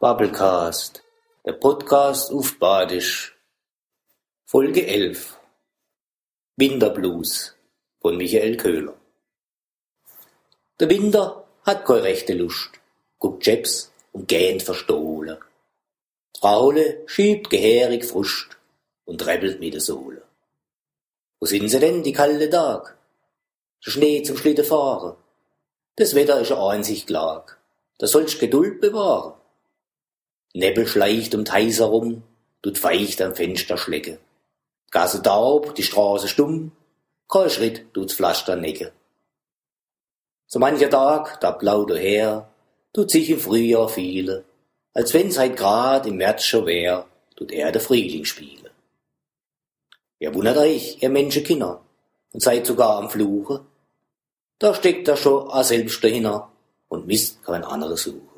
Bubblecast, der Podcast auf Badisch. Folge 11 Winterblues von Michael Köhler. Der Winter hat keine rechte Lust, guckt Jeps und gähnt verstohlen. Fraule schiebt gehärig Frust und treppelt mit der Sohle. Wo sind sie denn, die kalte Tag? Der Schnee zum Schlitten fahren. Das Wetter ist einzig klag. Da sollst Geduld bewahren. Nebel schleicht um Teis herum, tut feucht am Fenster schlecke. Gasse taub, die Straße stumm, kein Schritt tut's Pflaster necke. So mancher Tag, da plaut her, tut sich im Frühjahr viele, als wenn's heut grad im März schon wär, tut er der Frühling spiele. Ihr wundert euch, ihr Menschenkinder, und seid sogar am Fluche, da steckt er schon a selbst dahinter und misst kein anderes Suche.